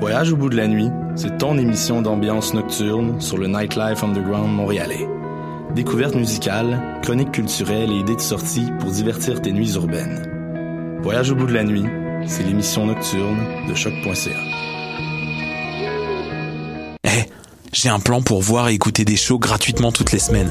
Voyage au bout de la nuit, c'est ton émission d'ambiance nocturne sur le Nightlife Underground montréalais. Découvertes musicales, chroniques culturelles et idées de sortie pour divertir tes nuits urbaines. Voyage au bout de la nuit, c'est l'émission nocturne de choc.ca. Eh, j'ai un plan pour voir et écouter des shows gratuitement toutes les semaines.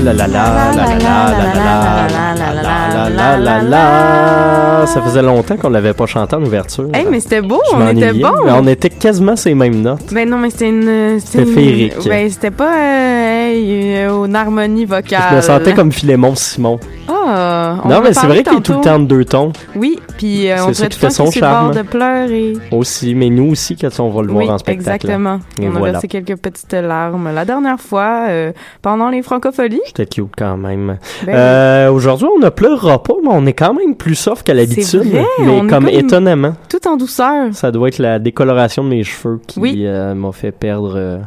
la la la la la la Ça faisait longtemps qu'on l'avait pas chanté en ouverture. Eh mais c'était beau, on était bon. on était quasiment ces mêmes notes. Ben non, mais c'était une féerique. Ben c'était pas une harmonie vocale. Je me sentais comme Philémon Simon. On non, mais c'est vrai qu'il est tout le temps de deux tons Oui, puis euh, on dirait tout le fait temps qu'il bord de pleurer. aussi. Mais nous aussi, quand on va le voir oui, en spectacle. exactement. Et on a versé quelques petites larmes la dernière fois euh, pendant les francopholies. C'était cute quand même. Ben Euh, Aujourd'hui, on ne pleurera pas, mais on est quand même plus soft qu'à l'habitude. Mais comme comme- étonnamment. Tout en douceur. Ça doit être la décoloration de mes cheveux qui Oui. euh, m'a fait perdre euh,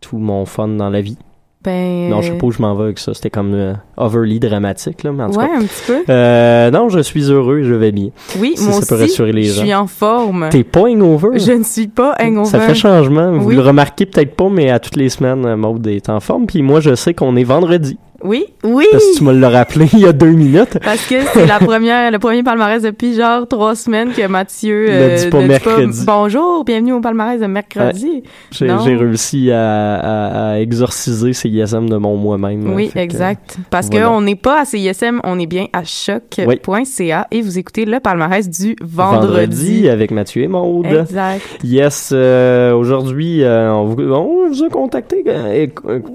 tout mon fun dans la vie. Ben. Non, je sais pas où je m'en vais avec ça. C'était comme euh, overly dramatique, là, mais en tout Ouais, cas. un petit peu. Euh, non, je suis heureux et je vais bien. Oui, si moi ça peut aussi. rassurer les je gens. suis en forme. T'es pas hangover? Je ne suis pas hangover. Ça fait changement. Vous Oui. le remarquez peut-être pas, mais à toutes les semaines, euh, Maud est en forme. Puis moi, je sais qu'on est vendredi. Oui, oui. Parce que tu me l'as rappelé il y a deux minutes. Parce que c'est la première, le premier palmarès depuis genre trois semaines que Mathieu Ne euh, dit pas ne mercredi. bonjour, bienvenue au palmarès de mercredi. J'ai Non. j'ai réussi à, à- à exorciser ces ISM de mon moi-même. Oui, que, exact. Parce voilà. qu'on n'est pas à CISM, on est bien à choc.ca et vous écoutez le palmarès du vendredi. Vendredi avec Mathieu et Maude. Exact. Yes, euh, aujourd'hui, euh, on, vous, on vous a contacté, euh,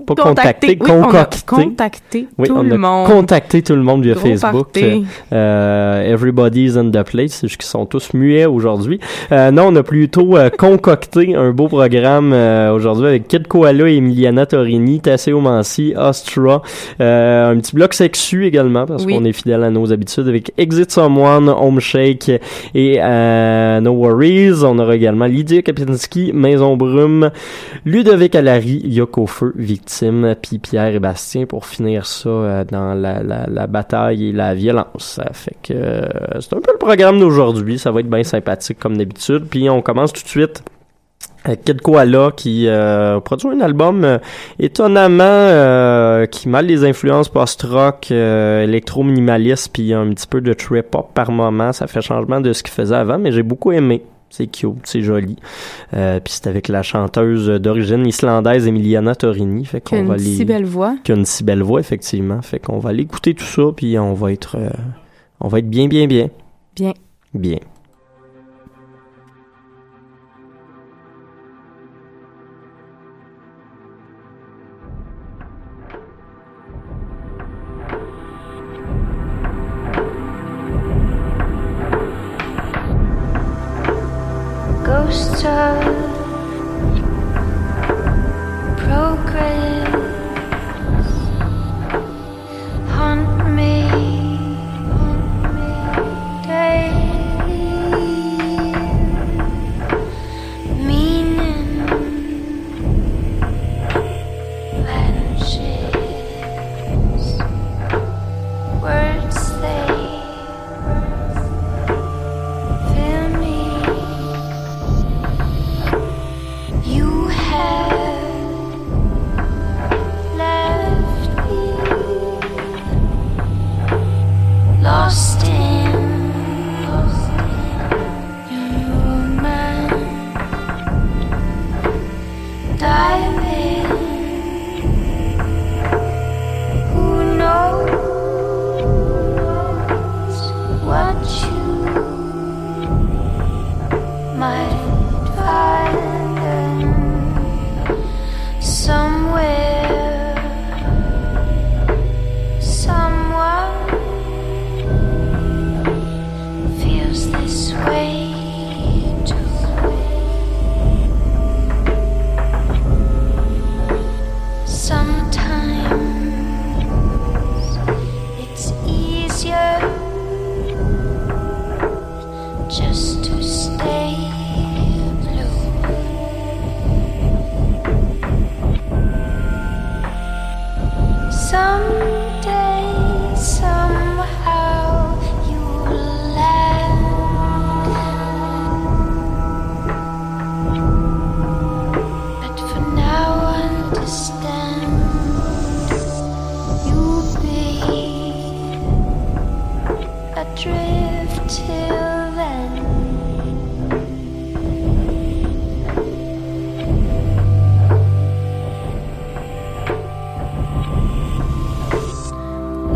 pas contacté, Oui, on a concocté. Contacté Oui, tout on le a monde. contacté tout le monde via Gros Facebook. party. Euh, everybody's in the place, qui sont tous muets aujourd'hui. Euh, non, on a plutôt euh, concocté un beau programme euh, aujourd'hui avec Kid Koala, Emiliana Torini, Tasseo Mansi, Ostra, euh, un petit bloc sexu également parce Oui. qu'on est fidèle à nos habitudes avec Exit Someone, Home Shake et euh, No Worries. On aura également Lydia Kapinski, Maison Brume, Ludovic Allary, Yoko Feu, Victime, puis Pierre et Bastien pour finir ça euh, dans la, la, bataille et la violence. Ça fait que euh, c'est un peu le programme d'aujourd'hui. Ça va être bien sympathique comme d'habitude. Puis on commence tout de suite Kid Koala qui euh, produit un album étonnamment qui mêle les influences post-rock, électro-minimaliste puis un petit peu de trip-hop par moment. Ça fait changement de ce qu'il faisait avant, mais j'ai beaucoup aimé. C'est cute, c'est joli. Euh, puis c'est avec la chanteuse d'origine islandaise Emiliana Torini. Fait qu'on une va si belle voix. qui a une si belle voix, effectivement. Fait qu'on va aller écouter tout ça, puis on va être, euh, on va être bien, bien, bien. Bien. Bien.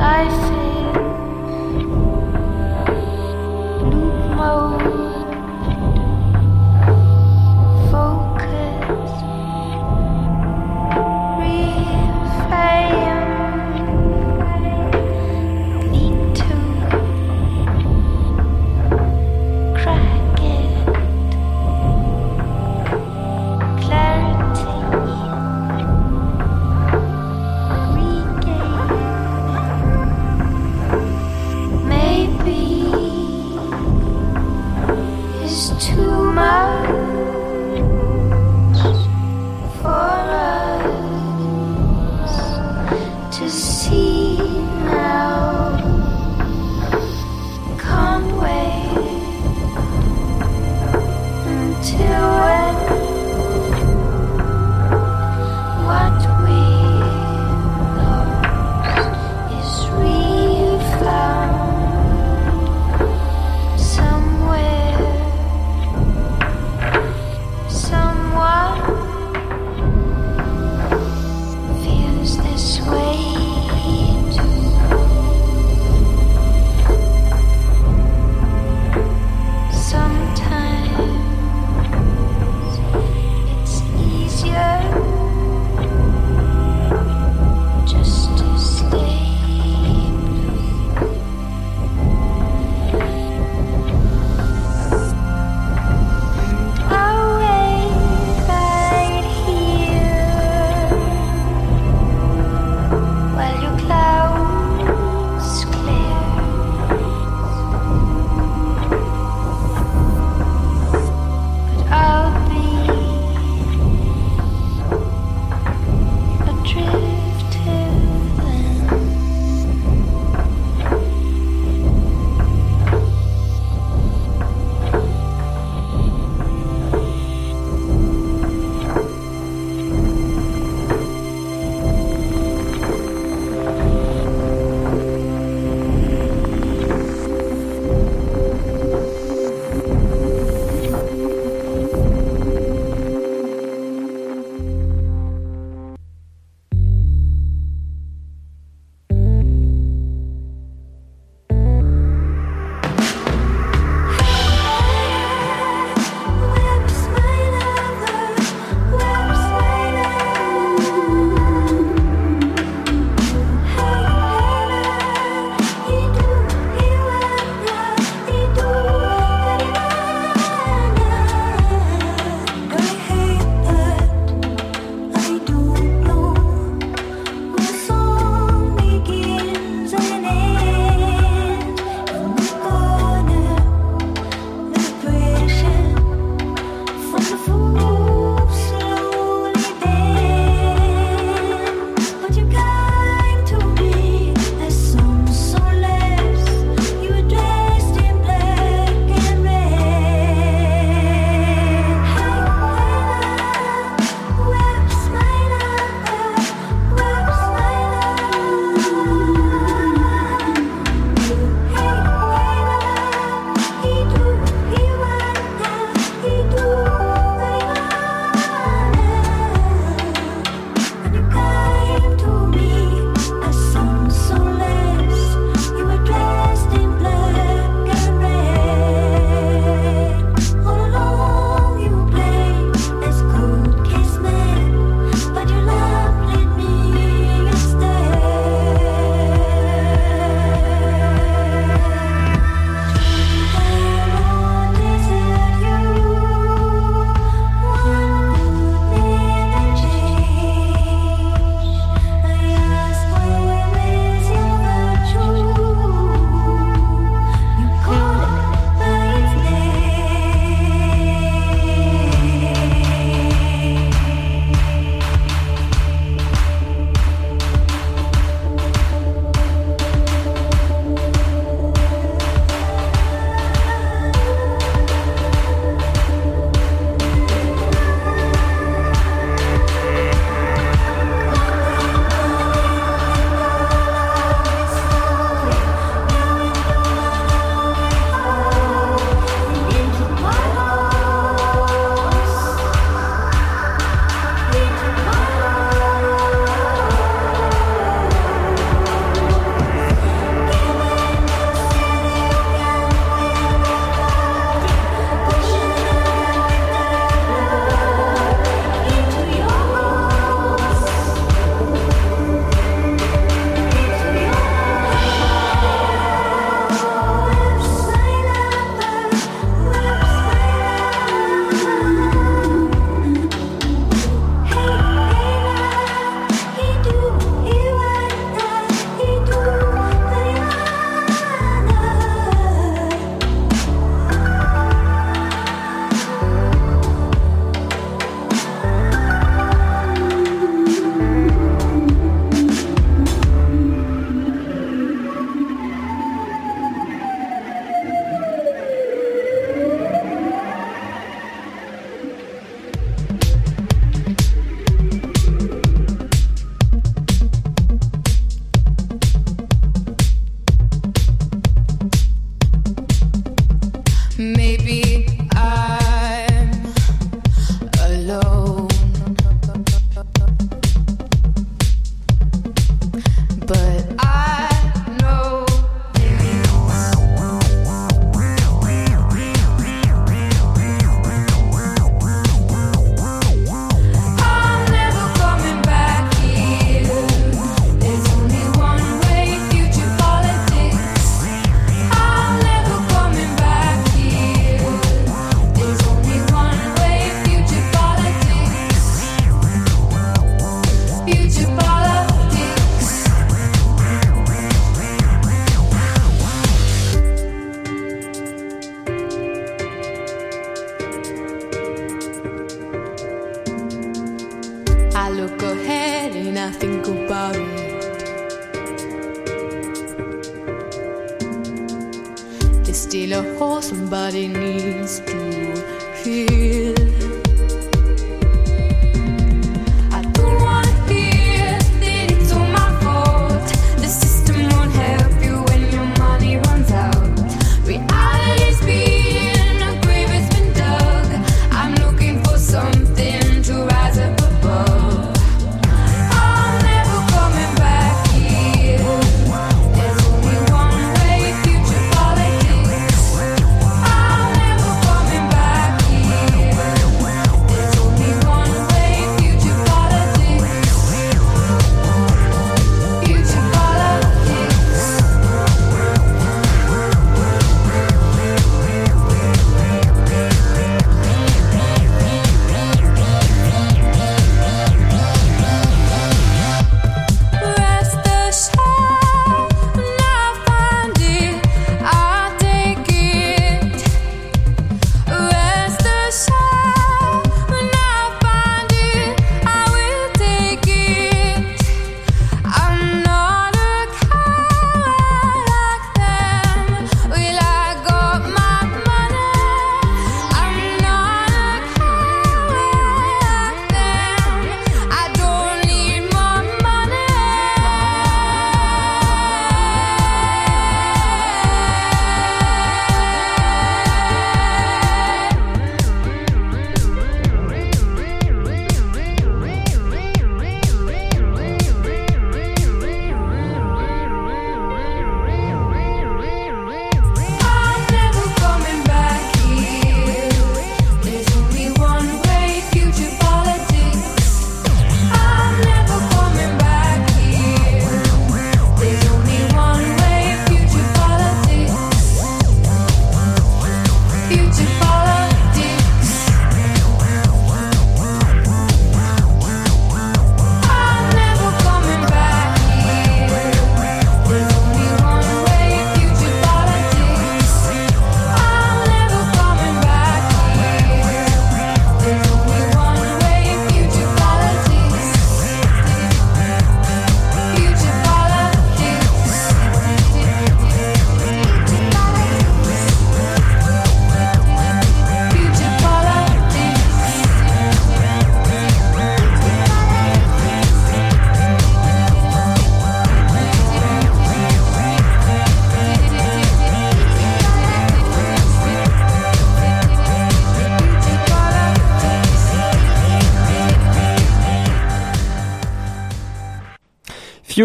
life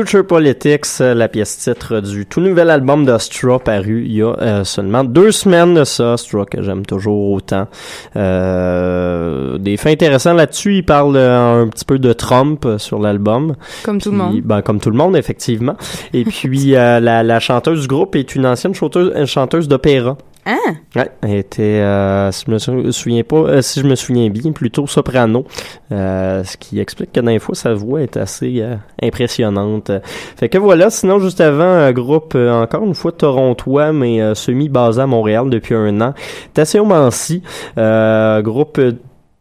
Future Politics, euh, la pièce titre du tout nouvel album de Straw paru il y a euh, seulement deux semaines de ça. Straw que j'aime toujours autant. Euh, des faits intéressants là-dessus. Il parle euh, un petit peu de Trump sur l'album. Comme tout le monde. Ben, comme tout le monde, effectivement. Et puis, la, la chanteuse du groupe est une ancienne chanteuse d'opéra. Hein? Ouais, elle était, euh, si je me sou- souviens pas, euh, si je me souviens bien, plutôt soprano, euh, ce qui explique que d'un fois sa voix est assez euh, impressionnante. Fait que voilà, sinon juste avant, un groupe euh, encore une fois torontois, mais euh, semi basé à Montréal depuis un an, Tassio Mansi, euh, groupe euh,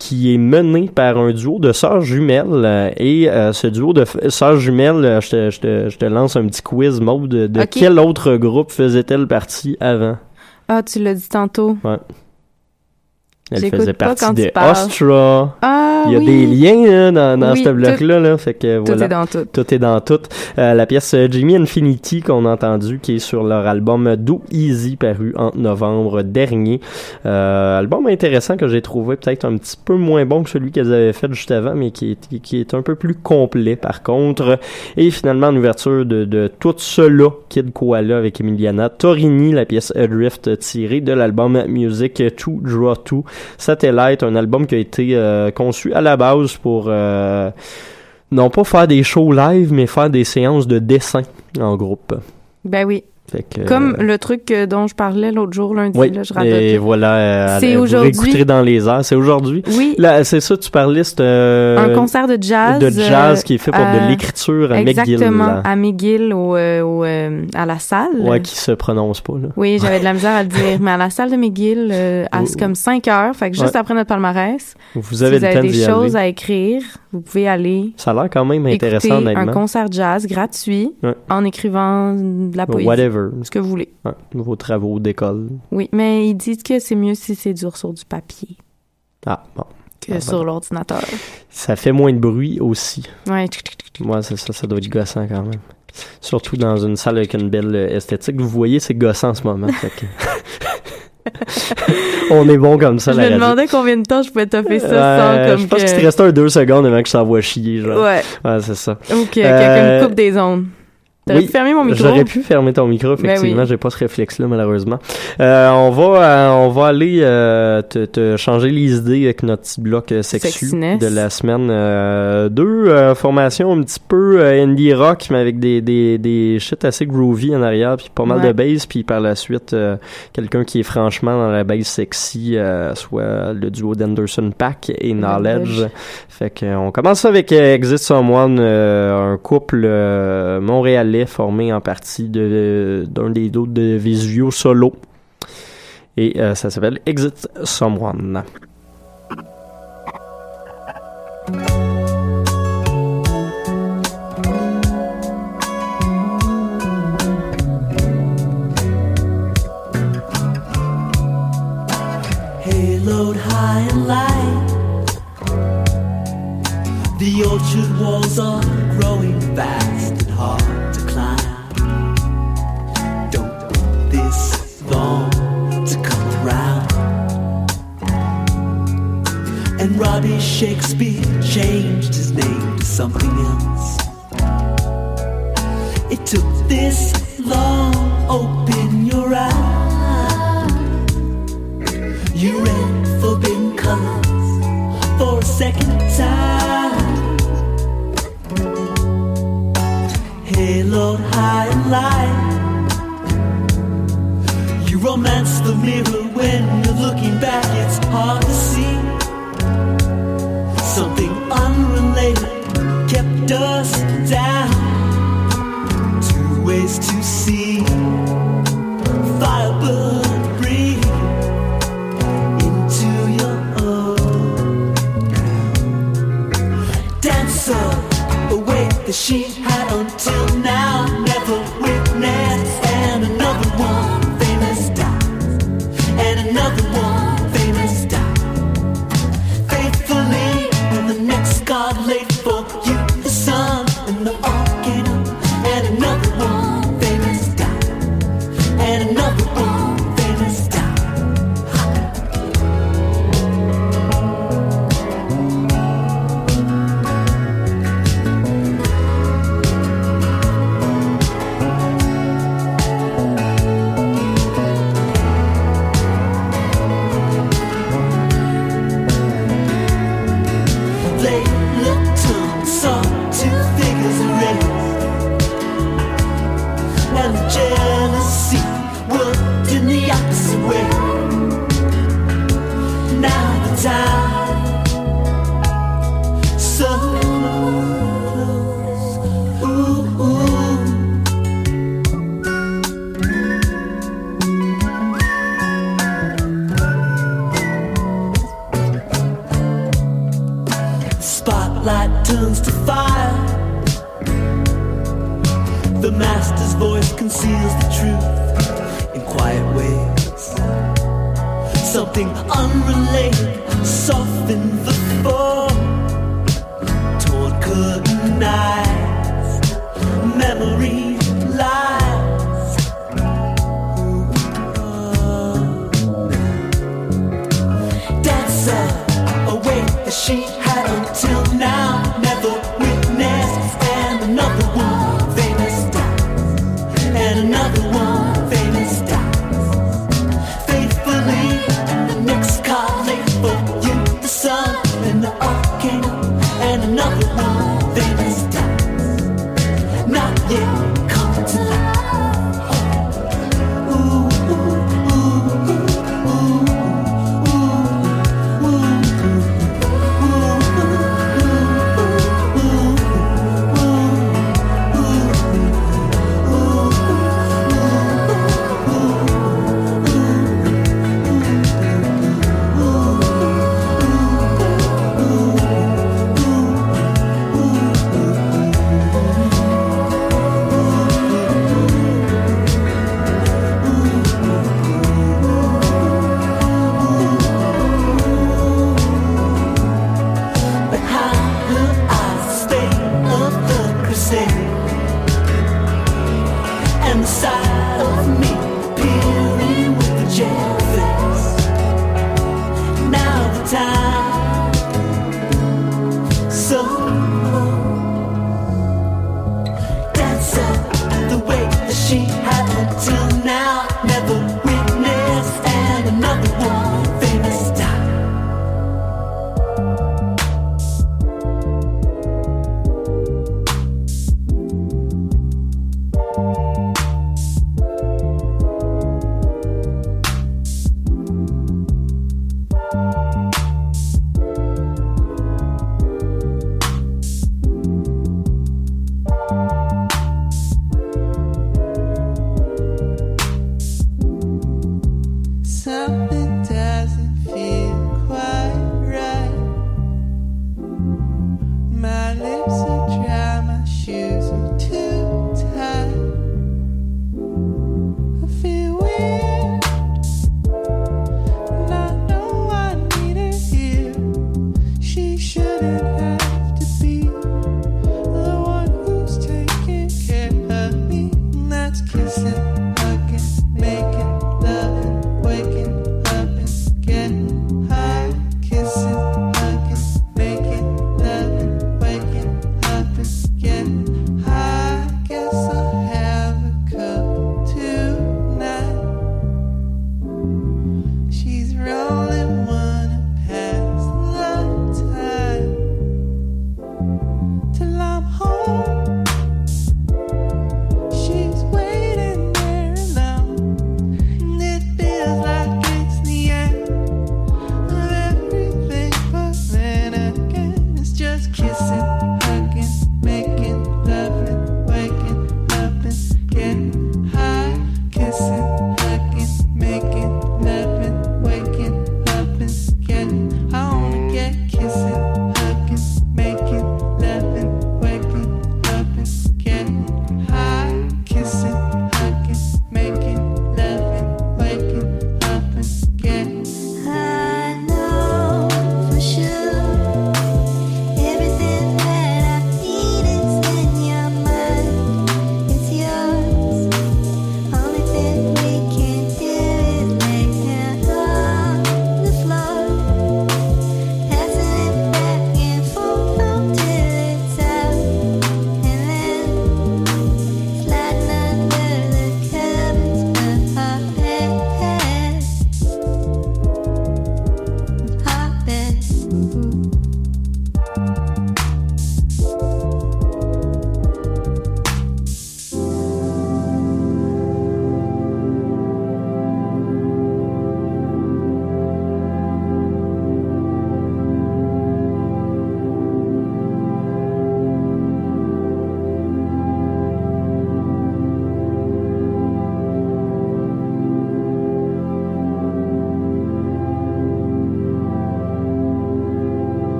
qui est mené par un duo de sœurs jumelles euh, et euh, ce duo de sœurs jumelles, euh, je te, je te, je te lance un petit quiz mode de, quel autre groupe faisait-elle partie avant? Ah, tu l'as dit tantôt. Elle faisait partie des. Ostra. Ah, Il y a oui. des liens là, dans, dans Oui, ce bloc-là. Là, fait que, Tout voilà. est dans tout. Tout est dans tout. Euh, la pièce euh, Jimmy Infinity qu'on a entendu qui est sur leur album Do Easy paru en novembre dernier. Euh, album intéressant que j'ai trouvé peut-être un petit peu moins bon que celui qu'elles avaient fait juste avant mais qui est, qui est un peu plus complet par contre. Et finalement en ouverture de, de tout cela Kid Koala avec Emiliana Torini la pièce Adrift tirée de l'album Music to Draw To Satellite un album qui a été euh, conçu à la base pour euh, non pas faire des shows live, mais faire des séances de dessin en groupe. Ben oui. Que, Comme euh, le truc dont je parlais l'autre jour, lundi, oui, là, je et radote. voilà. euh, C'est aujourd'hui. dans les airs. C'est aujourd'hui. Oui, c'est ça, tu parlais, c'est euh, un concert de jazz. de jazz qui est fait pour de l'écriture à McGill. Exactement, à McGill, au, au, à la salle. Ouais, qui se prononce pas, là. Oui, j'avais de la misère à le dire, mais à la salle de McGill, à Oh. comme 5 heures, fait que juste Ouais. après notre palmarès, Vous avez si vous des choses aller. à écrire, vous pouvez aller Ça a l'air quand même intéressant, un concert jazz gratuit Ouais. en écrivant de la poésie, Whatever. Ce que vous voulez. Ouais, vos travaux d'école. Oui, mais ils disent que c'est mieux si c'est dur sur du papier Ah, bon. que Ah, sur ben. l'ordinateur. Ça fait moins de bruit aussi. Ouais. Moi, c'est ça, ça doit être gossant quand même. Surtout dans une salle avec une belle euh, esthétique. Vous voyez, c'est gossant en ce moment. que- On est bon comme ça, je la me radio. demandais combien de temps je pouvais toffer ça Ouais, sans comme je pense que... qu'il te restait un deux secondes avant que ça envoie chier, genre. Ouais, Ouais, c'est ça. ou que Euh, quelqu'un me coupe des ondes. T'aurais oui, pu fermer mon micro? J'aurais pu fermer ton micro, effectivement. Ben oui. J'ai pas ce réflexe-là, malheureusement. Euh, on va, euh, on va aller euh, te, te changer les idées avec notre petit bloc euh, sexu de la semaine. Euh, deux euh, formations un petit peu euh, indie rock, mais avec des, des, des shit assez groovy en arrière, puis pas mal Ouais. de bass, puis par la suite, euh, quelqu'un qui est franchement dans la bass sexy, euh, soit le duo d'Anderson Pack et Knowledge. Knowledge. Fait que, euh, on commence avec euh, Exit Someone, euh, un couple euh, formé en partie de d'un des autres de Visio Solo. Et euh, ça s'appelle Exit Someone. The walls Shakespeare changed his name to something else. It took this long, open your eyes. You read forbidden colors for a second time. Haloed high and light. You romance the mirror when you're looking back, it's hard to see. Kept us down. Two ways to see. Firebird breathe into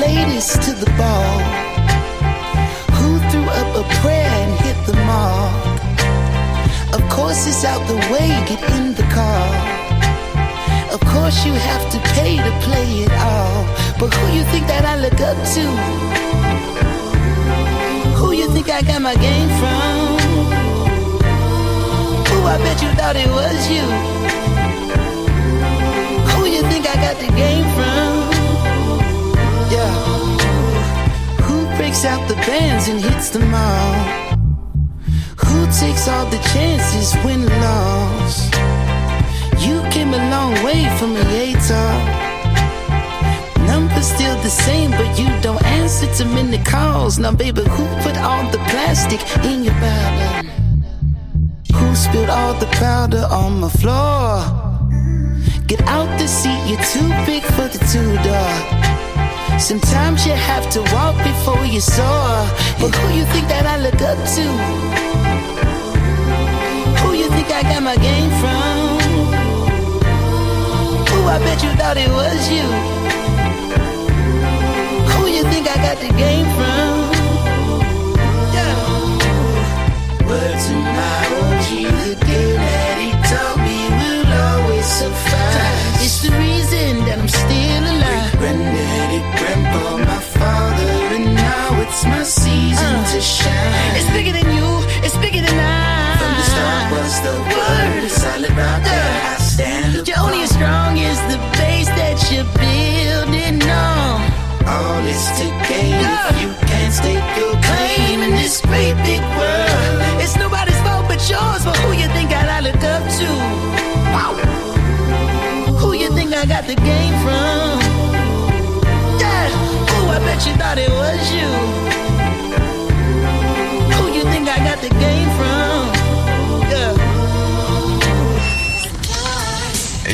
latest to the ball? Who threw up a prayer and hit the mark? Of course it's out the way, get in the car. Of course you have to pay to play it all. But who you think that I look up to? Who you think I got my game from? Who I bet you thought it was you? Who you think I got the game from? Breaks out the bands and hits them all? Who takes all the chances, win loss? You came a long way from a Yatar. Numbers still the same, but you don't answer to many calls. Now, baby, who put all the plastic in your bottle? Who spilled all the powder on my floor? Get out the seat, you're too big for the two door. Sometimes you have to walk before you soar. But who you think that I look up to? Who you think I got my game from? Who I bet you thought it was you? Who you think I got the game from? Yeah. Word to my OG, the game that he taught me will always survive. It's the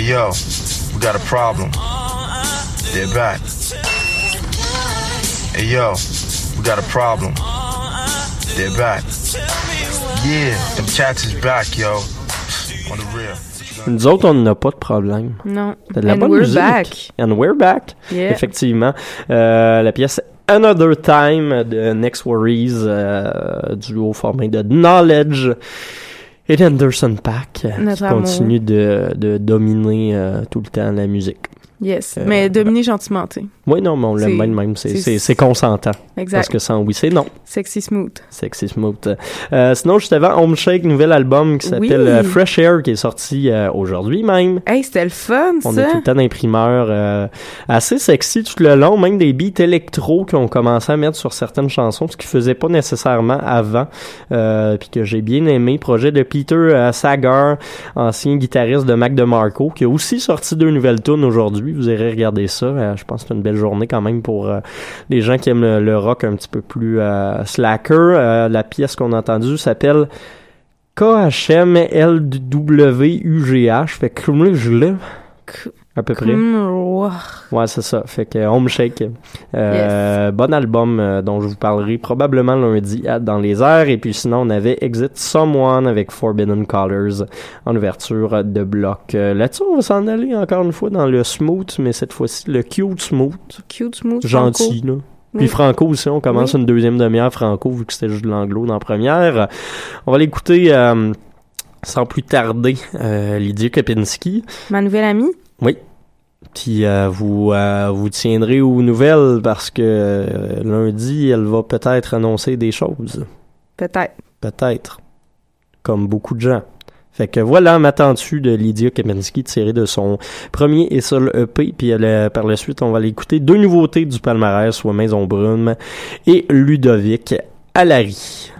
yo, we got a problem. They're back. Hey yo, we got a problem. They're back. Yeah, them cats is back, yo. On the real. Nous autres, on n'a pas de problème. Non. T'as de la And bonne we're musique. back. And we're back. Yeah. Effectivement. Euh, la pièce Another Time de Next Worries, euh, duo formé de Knowledge et d'Anderson Pack, Notre qui amour. continue de, de dominer euh, tout le temps la musique. Yes. Euh, Mais dominer gentiment, tu sais. Oui, non, mais on l'aime même, même. C'est- c'est- C'est c'est consentant. Exact. Parce que sans oui, c'est non. Sexy smooth. Sexy Smooth. Euh, sinon, juste avant, Home Shake, nouvel album qui s'appelle Oui. euh, Fresh Air, qui est sorti euh, aujourd'hui même. Hey, c'était le fun, On ça. a tout le temps d'imprimeurs euh, assez sexy tout le long, même des beats électro qui ont commencé à mettre sur certaines chansons, ce qu'ils faisaient pas nécessairement avant, euh, puis que j'ai bien aimé. Projet de Peter Sagar, ancien guitariste de Mac DeMarco, qui a aussi sorti deux nouvelles tunes aujourd'hui. Vous irez regarder ça. Euh, je pense que c'est une belle journée quand même pour euh, les gens qui aiment le, rock un petit peu plus euh, slacker. La pièce qu'on a entendue s'appelle KHMLWUGH. Fait que je l'ai. À peu près. Ouais, c'est ça. Fait que Home Shake. Euh, Bon album euh, dont je vous parlerai probablement lundi à Dans les airs. Et puis sinon, on avait Exit Someone avec Forbidden Colors en ouverture de bloc. Euh, Là-dessus, on va s'en aller encore une fois dans le smooth, mais cette fois-ci le cute smooth. Cute smooth. Gentil, là. Puis Oui. Franco aussi, on commence Oui. une deuxième demi-heure Franco vu que c'était juste de l'anglo dans la première. On va l'écouter sans plus tarder. Euh, Lydia Kopinski. Ma nouvelle amie. Oui. Puis euh, vous euh, vous tiendrez aux nouvelles parce que euh, lundi, elle va peut-être annoncer des choses. Peut-être. Peut-être. Comme beaucoup de gens. Fait que voilà, m'attends-tu de Lydia Kaminsky tiré de son premier et seul EP. Puis elle, euh, par la suite, on va l'écouter deux nouveautés du palmarès, soit Maison Brume et Ludovic Alary.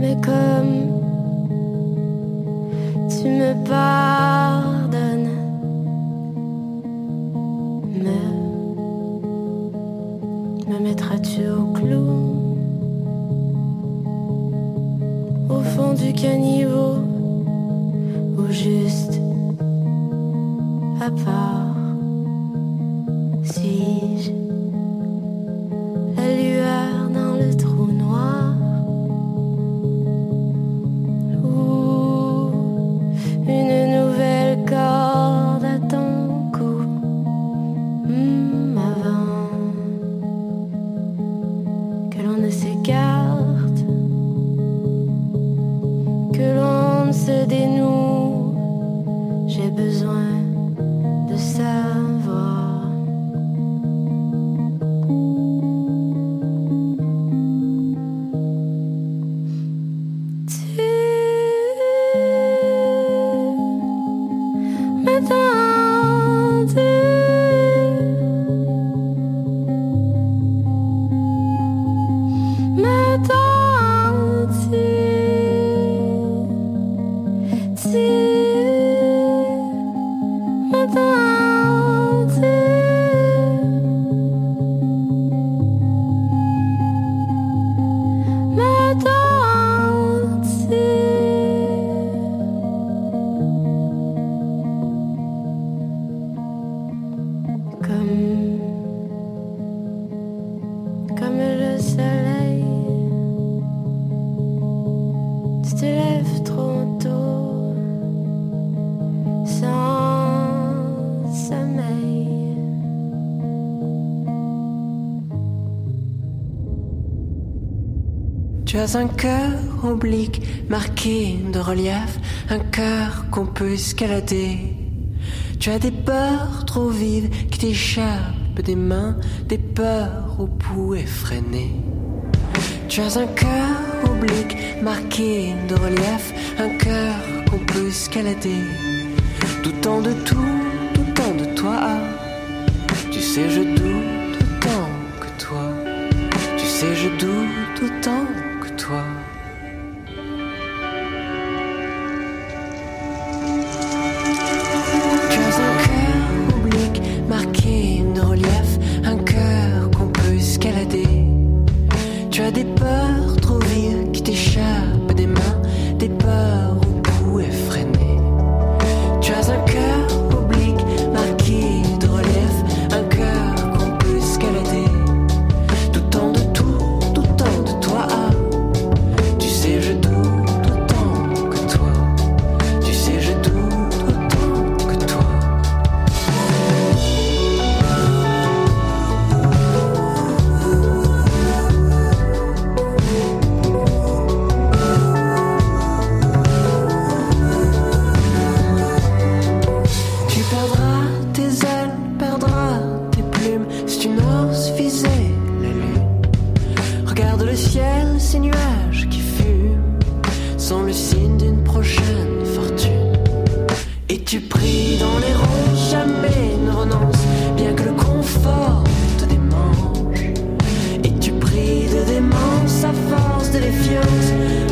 Mais comme tu me pardonnes, me, me mettras-tu au clou? au fond du caniveau ou juste à part? Tu as un cœur oblique marqué de relief, un cœur qu'on peut escalader. Tu as des peurs trop vives qui t'échappent des mains, des peurs au pouls effréné. Tu as un cœur oblique marqué de relief, un cœur qu'on peut escalader. Doutant de tout, doutant de toi. Tu sais, je doute autant que toi. Tu sais, je doute autant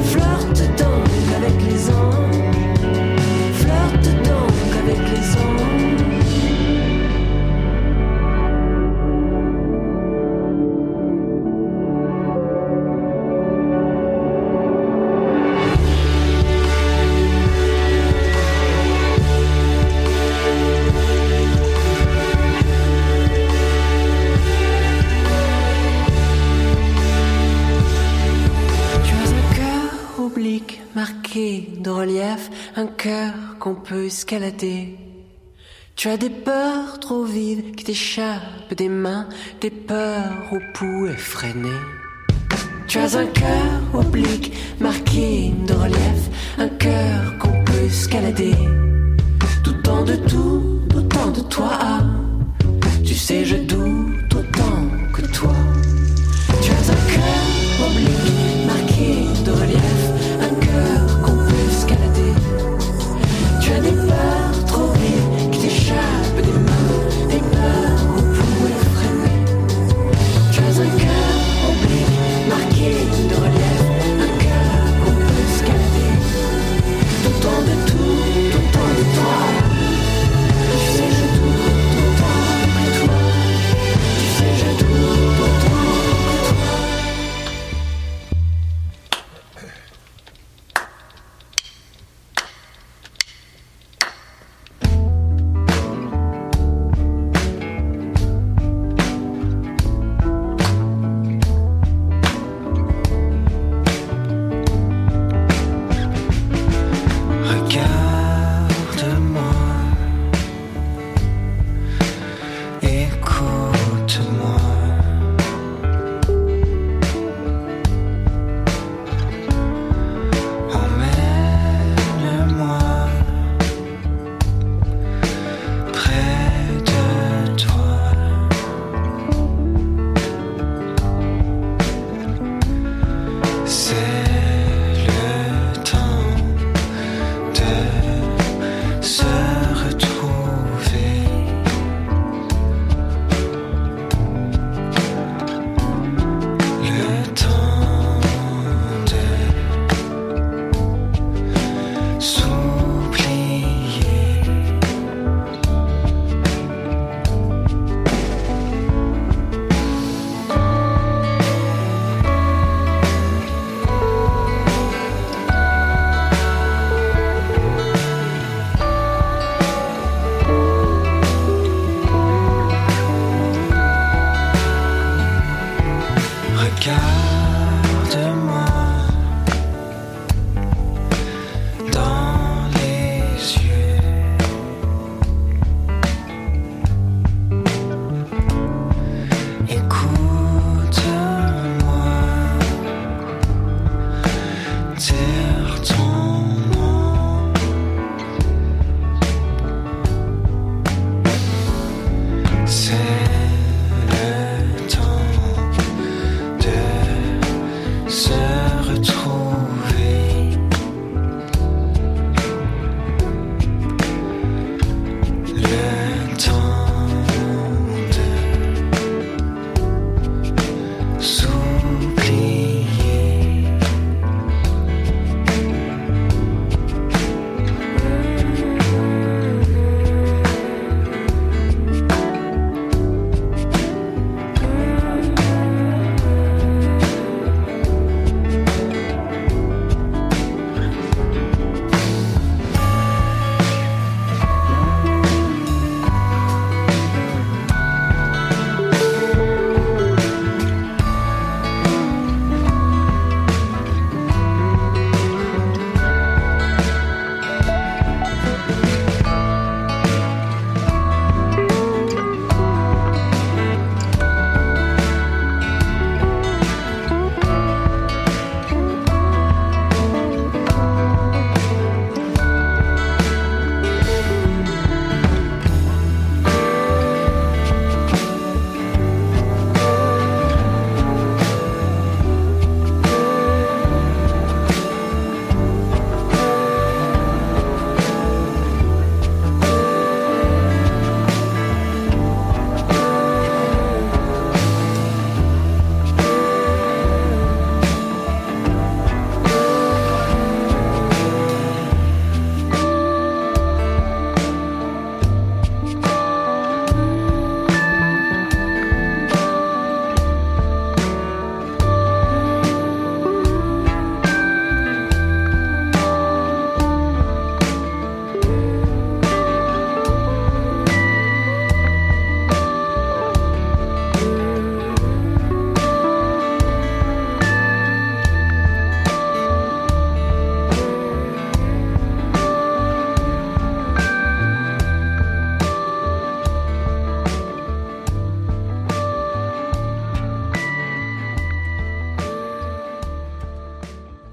Flirte donc Tu as des peurs trop vives qui t'échappent des mains, des peurs au pouls effréné. Tu as un cœur oblique marqué de relief, un cœur qu'on peut escalader. Doutant de tout, doutant de toi. Tu sais, je doute autant que toi. Tu as un cœur oblique marqué de relief,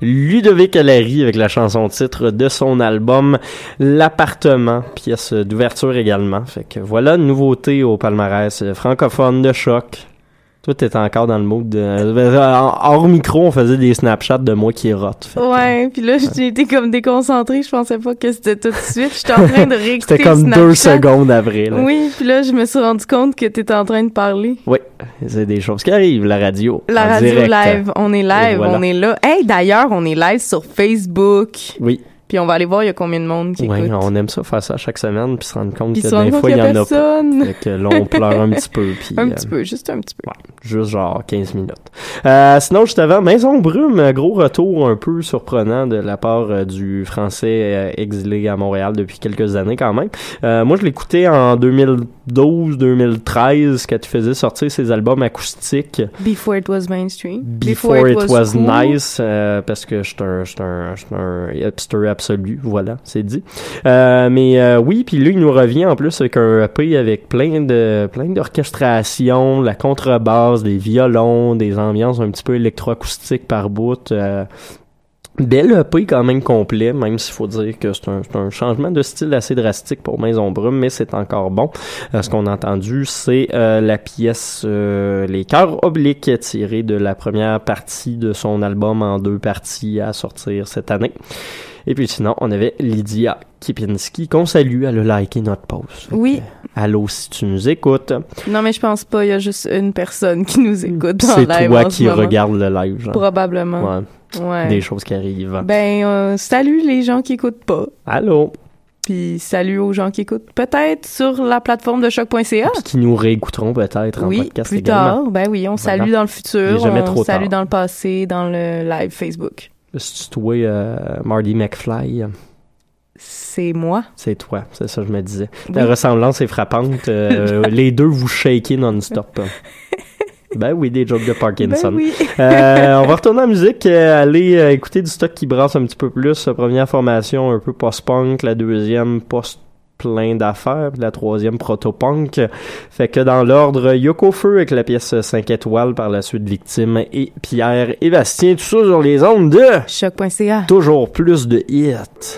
Ludovic Allary avec la chanson titre de son album L'appartement, pièce d'ouverture également. Fait que voilà une nouveauté au palmarès francophone de choc. Toi, t'es encore dans le mood de... Hors micro, on faisait des snapshots de moi qui rote. Ouais, puis là, j'ai été comme déconcentrée. Je pensais pas que c'était tout de suite. J'étais en train de réécouter C'était comme deux secondes après. Là. Oui, puis là, je me suis rendu compte que t'étais en train de parler. Oui, c'est des choses qui arrivent, la radio. La radio direct. live, on est live, voilà. on est là. Hey, d'ailleurs, on est live sur Facebook. Oui. Puis on va aller voir il y a combien de monde qui Ouais, écoute. on aime ça faire ça chaque semaine puis se rendre compte Puis que des fois il y en a pas. personne. Fait que là on pleure un petit peu puis Un euh, petit peu, juste un petit peu. juste genre 15 minutes. Euh, sinon juste avant Maison Brume, gros retour un peu surprenant de la part euh, du français euh, exilé à Montréal depuis quelques années quand même. Euh, moi je l'écoutais en 2012-2013 quand il faisait sortir ses albums acoustiques. Before it was mainstream. Before, it, was, cool. nice, parce que je suis un, je suis un, un hipster absolu, voilà, c'est dit. Euh, mais euh, oui, puis lui, il nous revient en plus avec un EP avec plein de plein d'orchestrations, la contrebasse, des violons, des ambiances un petit peu électroacoustiques par bout. euh, Bel EP quand même complet, même s'il faut dire que c'est un, un changement de style assez drastique pour Maison Brume, mais c'est encore bon. Euh, ce qu'on a entendu, c'est euh, la pièce euh, Les Cœurs Obliques tirée de la première partie de son album en deux parties à sortir cette année. Et puis sinon, on avait Lydia Kipinski, qu'on salue, elle a liké notre post. Oui. que, Allô, si tu nous écoutes, Non, mais je pense pas. Il y a juste une personne qui nous écoute en c'est toi en ce qui moment. regarde le live. Genre. Probablement. Ouais. Ouais. Des choses qui arrivent. Ben, euh, salut les gens qui écoutent pas. Allô? Puis salut aux gens qui écoutent peut-être sur la plateforme de choc.ca. Puis qui nous réécouteront peut-être en Oui, podcast plus également. tard. Ben oui, on Voilà. salue dans le futur. on salue dans le passé, dans le live Facebook. C'est toi, euh, Marty McFly. C'est moi. C'est toi, c'est ça que je me disais. Oui. La ressemblance est frappante. euh, les deux vous shakez non-stop. Ben oui, des jokes de Parkinson. Ben oui. Euh, on va retourner en musique, aller écouter du stock qui brasse un petit peu plus. Première formation un peu post-punk, la deuxième post plein d'affaires. La troisième, Protopunk. Fait que dans l'ordre, Yoko Feu avec la pièce 5 étoiles, par la suite Victime et Pierre et Bastien. Tout ça sur les ondes de... Choc.ca. Toujours plus de hits.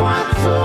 Quanto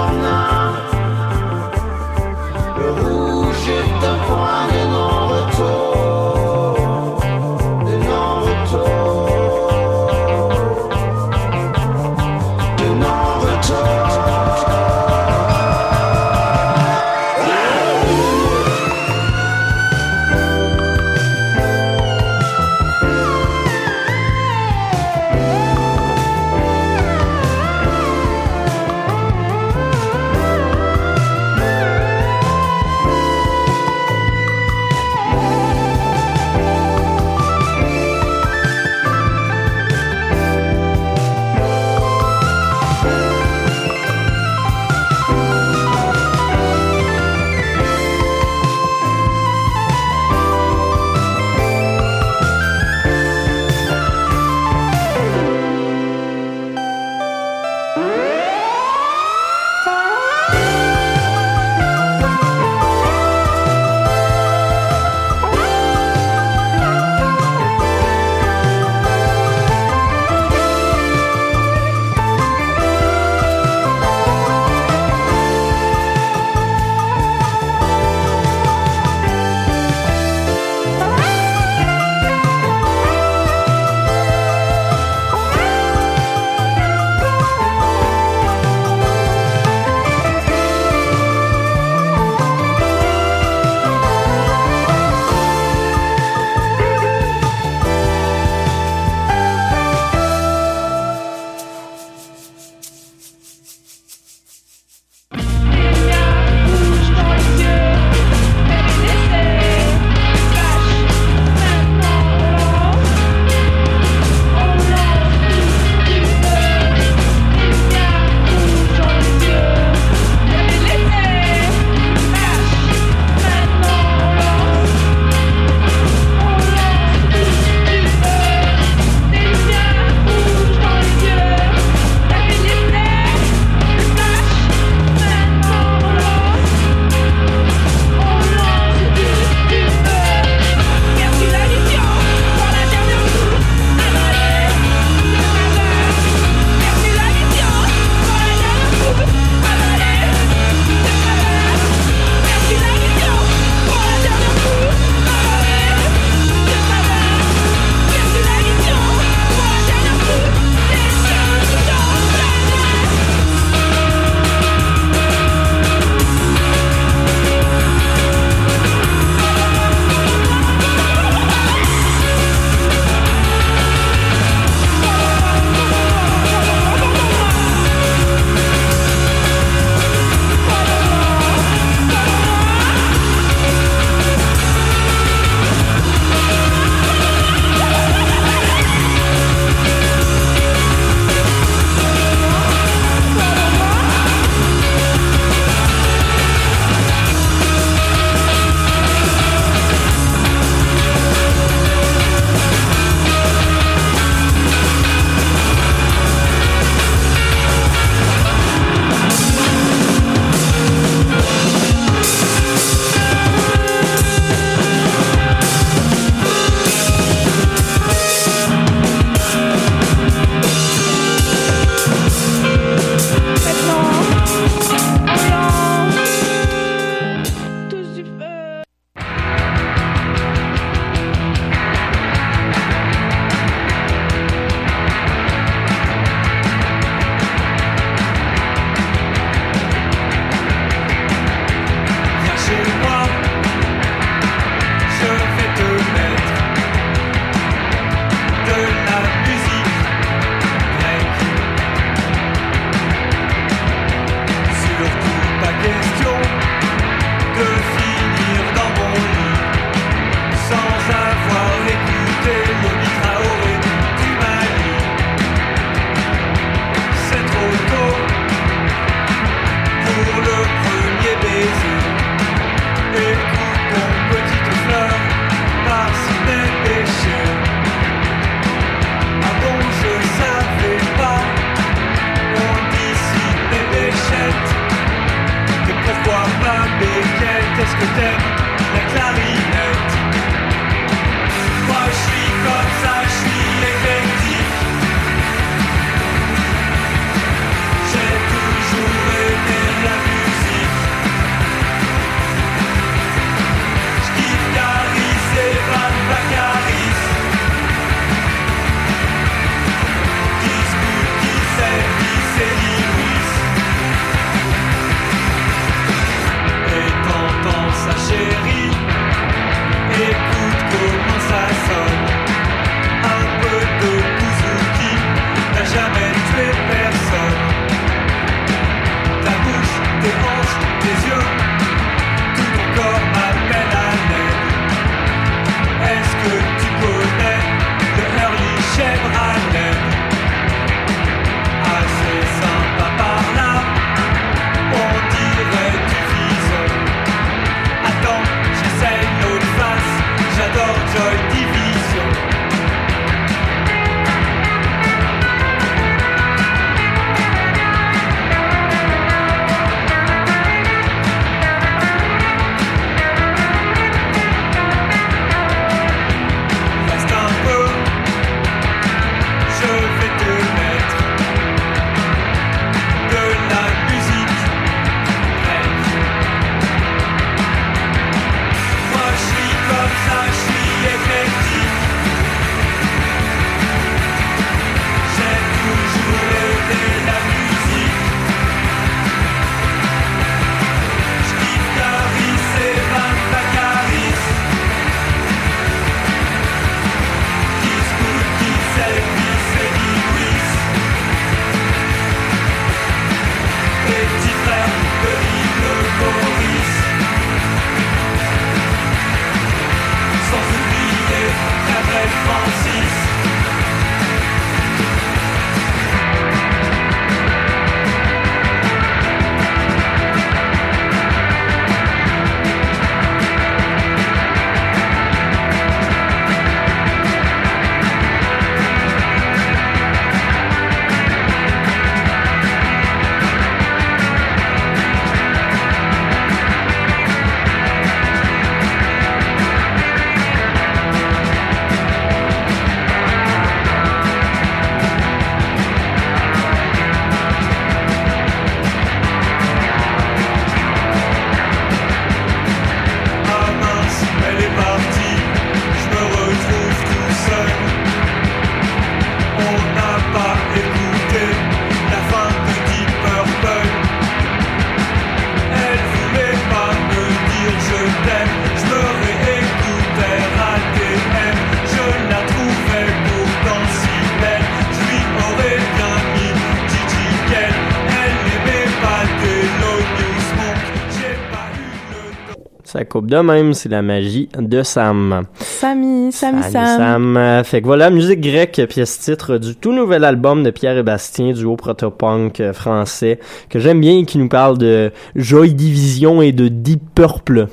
coupe de même, c'est la magie de Sam. Samy, Samy, Salut, Sam. Sam. Euh, Fait que voilà, musique grecque, pièce titre du tout nouvel album de Pierre et Bastien, duo protopunk euh, français, que j'aime bien, qui nous parle de Joy Division et de Deep Purple.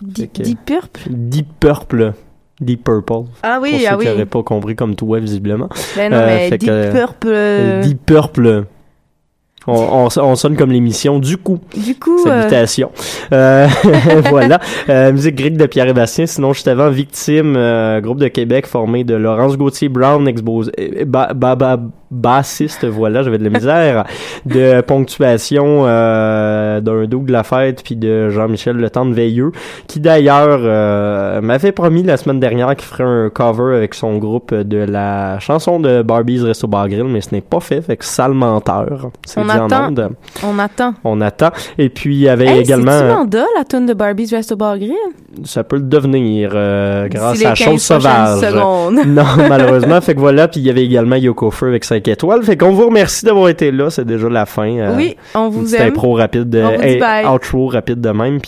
Deep, Fait que- Deep Purple? Deep Purple. Deep Purple. Ah oui, Pour ceux ah qui oui. n'auraient pas compris comme toi, visiblement. Ben non, Euh, mais Deep que, Purple. Deep Purple. On, on, on sonne comme l'émission du coup. Du coup, euh, Salutations. Euh, voilà. Euh, musique grecque de Pierre et Bastien. Sinon, juste avant, Victime, euh, groupe de Québec formé de Laurence Gauthier Brown, expose, euh, ba, ba, ba- bassiste, voilà, j'avais de la misère, de ponctuation euh, d'un Doug de la fête puis de Jean-Michel Le Temps de Veilleux, qui d'ailleurs euh, m'avait promis la semaine dernière qu'il ferait un cover avec son groupe de la chanson de Barbie's Resto Bar Grill, mais ce n'est pas fait, fait que sale menteur. C'est On attend. on attend. On attend. Et puis, il y avait Hey, également... Manda, la tune de Barbie's Resto Bar Grill? Ça peut le devenir euh, grâce à Chose 15 prochaines Sauvage. secondes. non, malheureusement. Fait que voilà, puis il y avait également Yoko Feu avec 5 étoiles. Fait qu'on vous remercie d'avoir été là. C'est déjà la fin. euh, Oui, on vous aime. impro rapide. On vous dit bye. Outro rapide de même.